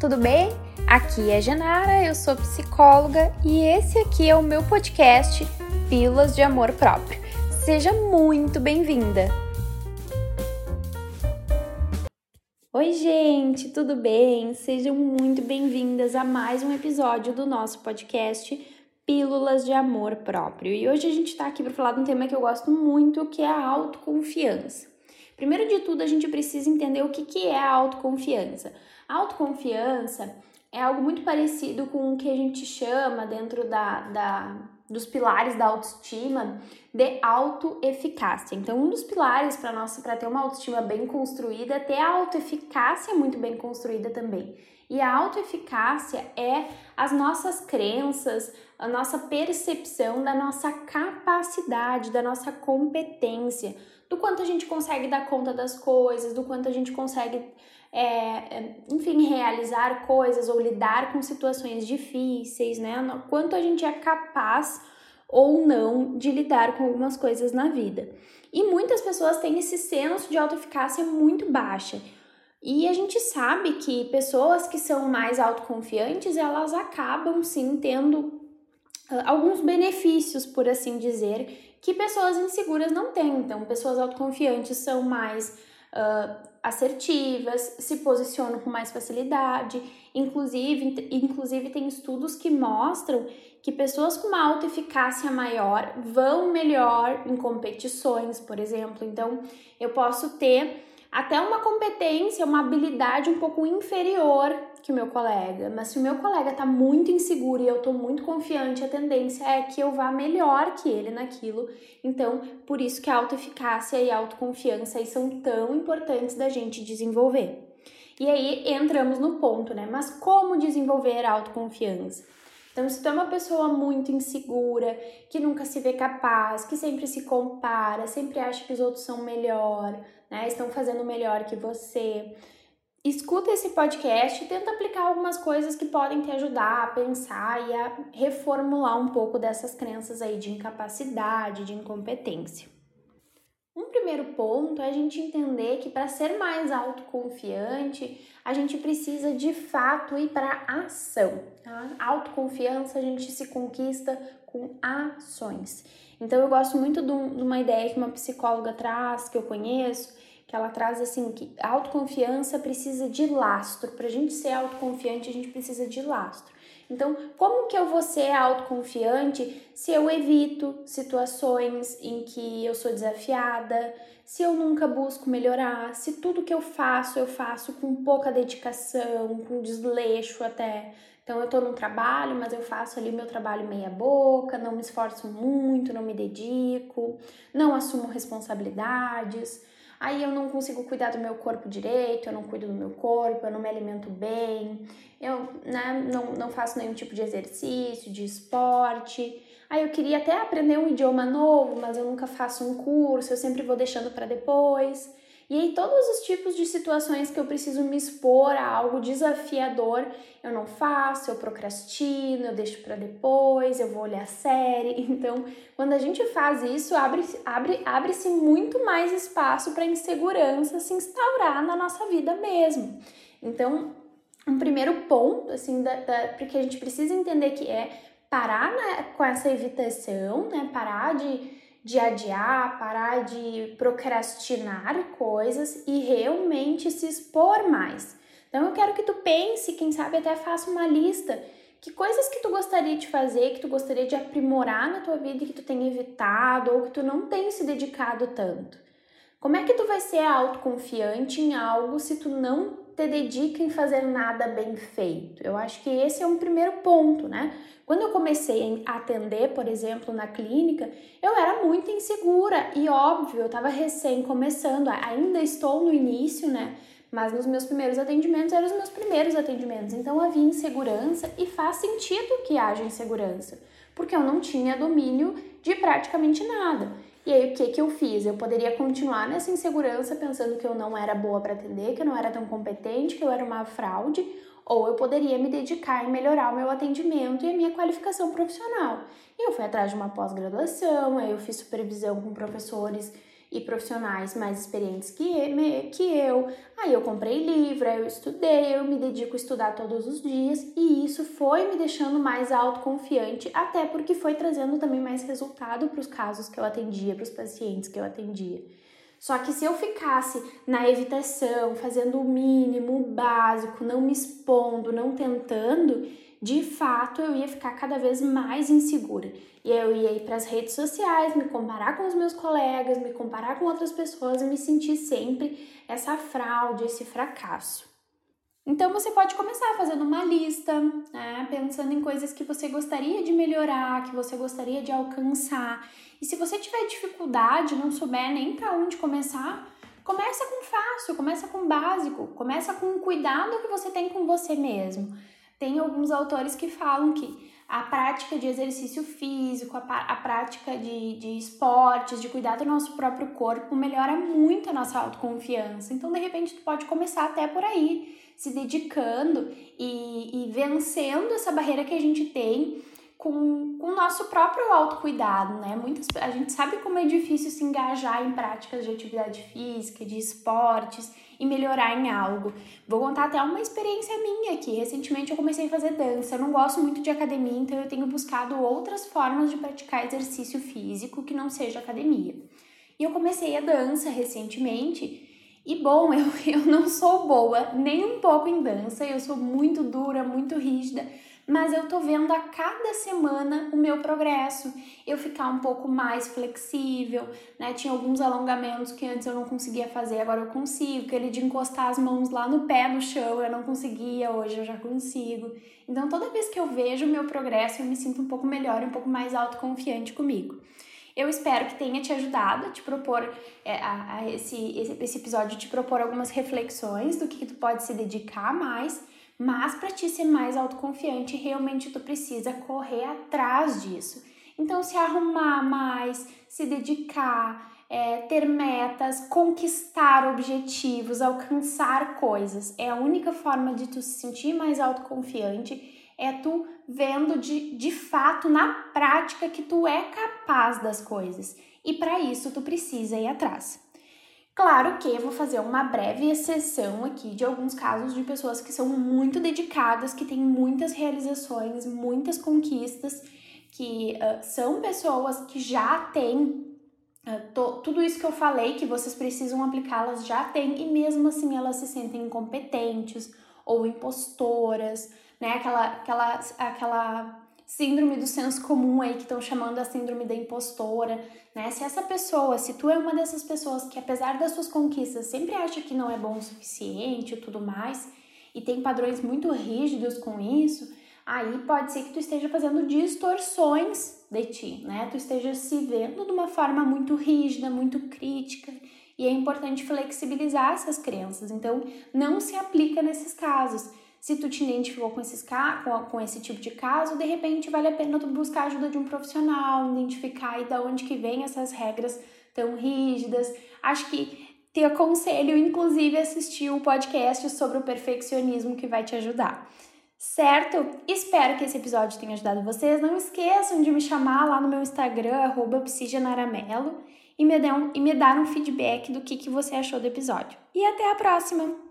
tudo bem? Aqui é Genara, eu sou psicóloga e esse aqui é o meu podcast Pílulas de Amor Próprio. Seja muito bem-vinda! Oi, gente, tudo bem? Sejam muito bem-vindas a mais um episódio do nosso podcast Pílulas de Amor Próprio. E hoje a gente está aqui para falar de um tema que eu gosto muito, que é a autoconfiança. Primeiro de tudo, a gente precisa entender o que, que é a autoconfiança. A autoconfiança é algo muito parecido com o que a gente chama dentro da, da dos pilares da autoestima de autoeficácia. Então, um dos pilares para nossa para ter uma autoestima bem construída é ter a autoeficácia muito bem construída também. E a autoeficácia é as nossas crenças, a nossa percepção da nossa capacidade, da nossa competência, do quanto a gente consegue dar conta das coisas, do quanto a gente consegue é, é, enfim, realizar coisas ou lidar com situações difíceis, né? Quanto a gente é capaz ou não de lidar com algumas coisas na vida. E muitas pessoas têm esse senso de autoeficácia muito baixa. E a gente sabe que pessoas que são mais autoconfiantes, elas acabam sim tendo alguns benefícios, por assim dizer, que pessoas inseguras não têm. Então, pessoas autoconfiantes são mais uh, assertivas, se posicionam com mais facilidade. Inclusive, inclusive, tem estudos que mostram que pessoas com uma alta eficácia maior vão melhor em competições, por exemplo. Então, eu posso ter até uma competência, uma habilidade um pouco inferior que o meu colega. Mas se o meu colega está muito inseguro e eu estou muito confiante, a tendência é que eu vá melhor que ele naquilo. Então, por isso que a autoeficácia e a autoconfiança são tão importantes da gente desenvolver. E aí entramos no ponto, né? Mas como desenvolver a autoconfiança? Então, se tu é uma pessoa muito insegura, que nunca se vê capaz, que sempre se compara, sempre acha que os outros são melhor, né? Estão fazendo melhor que você. Escuta esse podcast e tenta aplicar algumas coisas que podem te ajudar a pensar e a reformular um pouco dessas crenças aí de incapacidade, de incompetência. Um primeiro ponto é a gente entender que para ser mais autoconfiante, a gente precisa de fato ir para ação. Tá? Autoconfiança a gente se conquista com ações. Então eu gosto muito de uma ideia que uma psicóloga traz, que eu conheço, que ela traz assim que a autoconfiança precisa de lastro. Para a gente ser autoconfiante, a gente precisa de lastro. Então, como que eu vou ser autoconfiante se eu evito situações em que eu sou desafiada, se eu nunca busco melhorar, se tudo que eu faço eu faço com pouca dedicação, com desleixo até. Então eu tô num trabalho, mas eu faço ali meu trabalho meia boca, não me esforço muito, não me dedico, não assumo responsabilidades. Aí eu não consigo cuidar do meu corpo direito, eu não cuido do meu corpo, eu não me alimento bem, eu né, não, não faço nenhum tipo de exercício, de esporte. Aí eu queria até aprender um idioma novo, mas eu nunca faço um curso, eu sempre vou deixando para depois. E aí, todos os tipos de situações que eu preciso me expor a algo desafiador, eu não faço, eu procrastino, eu deixo para depois, eu vou olhar série. Então, quando a gente faz isso, abre-se abre, abre muito mais espaço para insegurança se instaurar na nossa vida mesmo. Então, um primeiro ponto, assim, da, da, porque a gente precisa entender que é parar né, com essa evitação, né? Parar de de adiar, parar de procrastinar coisas e realmente se expor mais. Então eu quero que tu pense, quem sabe até faça uma lista que coisas que tu gostaria de fazer, que tu gostaria de aprimorar na tua vida e que tu tem evitado ou que tu não tem se dedicado tanto. Como é que tu vai ser autoconfiante em algo se tu não te dedica em fazer nada bem feito. Eu acho que esse é um primeiro ponto, né? Quando eu comecei a atender, por exemplo, na clínica, eu era muito insegura e óbvio, eu estava recém começando, ainda estou no início, né? Mas nos meus primeiros atendimentos eram os meus primeiros atendimentos, então havia insegurança e faz sentido que haja insegurança, porque eu não tinha domínio de praticamente nada. E aí o que que eu fiz? Eu poderia continuar nessa insegurança pensando que eu não era boa para atender, que eu não era tão competente, que eu era uma fraude, ou eu poderia me dedicar em melhorar o meu atendimento e a minha qualificação profissional. E eu fui atrás de uma pós-graduação, aí eu fiz supervisão com professores e profissionais mais experientes que, que eu. Aí eu comprei livro, aí eu estudei, eu me dedico a estudar todos os dias e isso foi me deixando mais autoconfiante, até porque foi trazendo também mais resultado para os casos que eu atendia, para os pacientes que eu atendia. Só que se eu ficasse na evitação, fazendo o mínimo, o básico, não me expondo, não tentando, de fato eu ia ficar cada vez mais insegura. E eu ia ir para as redes sociais, me comparar com os meus colegas, me comparar com outras pessoas e me sentir sempre essa fraude, esse fracasso. Então você pode começar fazendo uma lista, né? pensando em coisas que você gostaria de melhorar, que você gostaria de alcançar. E se você tiver dificuldade, não souber nem para onde começar, começa com fácil, começa com básico, começa com o cuidado que você tem com você mesmo. Tem alguns autores que falam que a prática de exercício físico, a, a prática de, de esportes, de cuidar do nosso próprio corpo melhora muito a nossa autoconfiança. Então, de repente, tu pode começar até por aí, se dedicando e, e vencendo essa barreira que a gente tem com, com o nosso próprio autocuidado, né? Muitas, a gente sabe como é difícil se engajar em práticas de atividade física, de esportes e melhorar em algo. Vou contar até uma experiência minha aqui. Recentemente eu comecei a fazer dança. Eu não gosto muito de academia, então eu tenho buscado outras formas de praticar exercício físico que não seja academia. E eu comecei a dança recentemente. E bom, eu, eu não sou boa nem um pouco em dança, eu sou muito dura, muito rígida mas eu tô vendo a cada semana o meu progresso, eu ficar um pouco mais flexível, né? Tinha alguns alongamentos que antes eu não conseguia fazer, agora eu consigo, aquele de encostar as mãos lá no pé no chão, eu não conseguia, hoje eu já consigo. Então toda vez que eu vejo o meu progresso, eu me sinto um pouco melhor, um pouco mais autoconfiante comigo. Eu espero que tenha te ajudado a te propor é, a, a esse, esse, esse episódio, te propor algumas reflexões do que, que tu pode se dedicar mais mas para te ser mais autoconfiante, realmente tu precisa correr atrás disso. Então, se arrumar mais, se dedicar, é, ter metas, conquistar objetivos, alcançar coisas. É a única forma de tu se sentir mais autoconfiante, é tu vendo de, de fato, na prática, que tu é capaz das coisas. E para isso, tu precisa ir atrás. Claro que vou fazer uma breve exceção aqui de alguns casos de pessoas que são muito dedicadas, que têm muitas realizações, muitas conquistas, que uh, são pessoas que já têm uh, to, tudo isso que eu falei, que vocês precisam aplicá-las, já têm, e mesmo assim elas se sentem incompetentes ou impostoras, né? Aquela, aquela, aquela síndrome do senso comum aí que estão chamando a síndrome da impostora, né? Se essa pessoa, se tu é uma dessas pessoas que apesar das suas conquistas sempre acha que não é bom o suficiente e tudo mais, e tem padrões muito rígidos com isso, aí pode ser que tu esteja fazendo distorções de ti, né? Tu esteja se vendo de uma forma muito rígida, muito crítica, e é importante flexibilizar essas crenças. Então, não se aplica nesses casos. Se tu te identificou com, esses, com, esse tipo de caso, de repente vale a pena tu buscar a ajuda de um profissional, identificar aí da onde que vem essas regras tão rígidas. Acho que te aconselho, inclusive, assistir o podcast sobre o perfeccionismo que vai te ajudar. Certo? Espero que esse episódio tenha ajudado vocês. Não esqueçam de me chamar lá no meu Instagram, arroba e me, dar um, e me dar um feedback do que, que você achou do episódio. E até a próxima!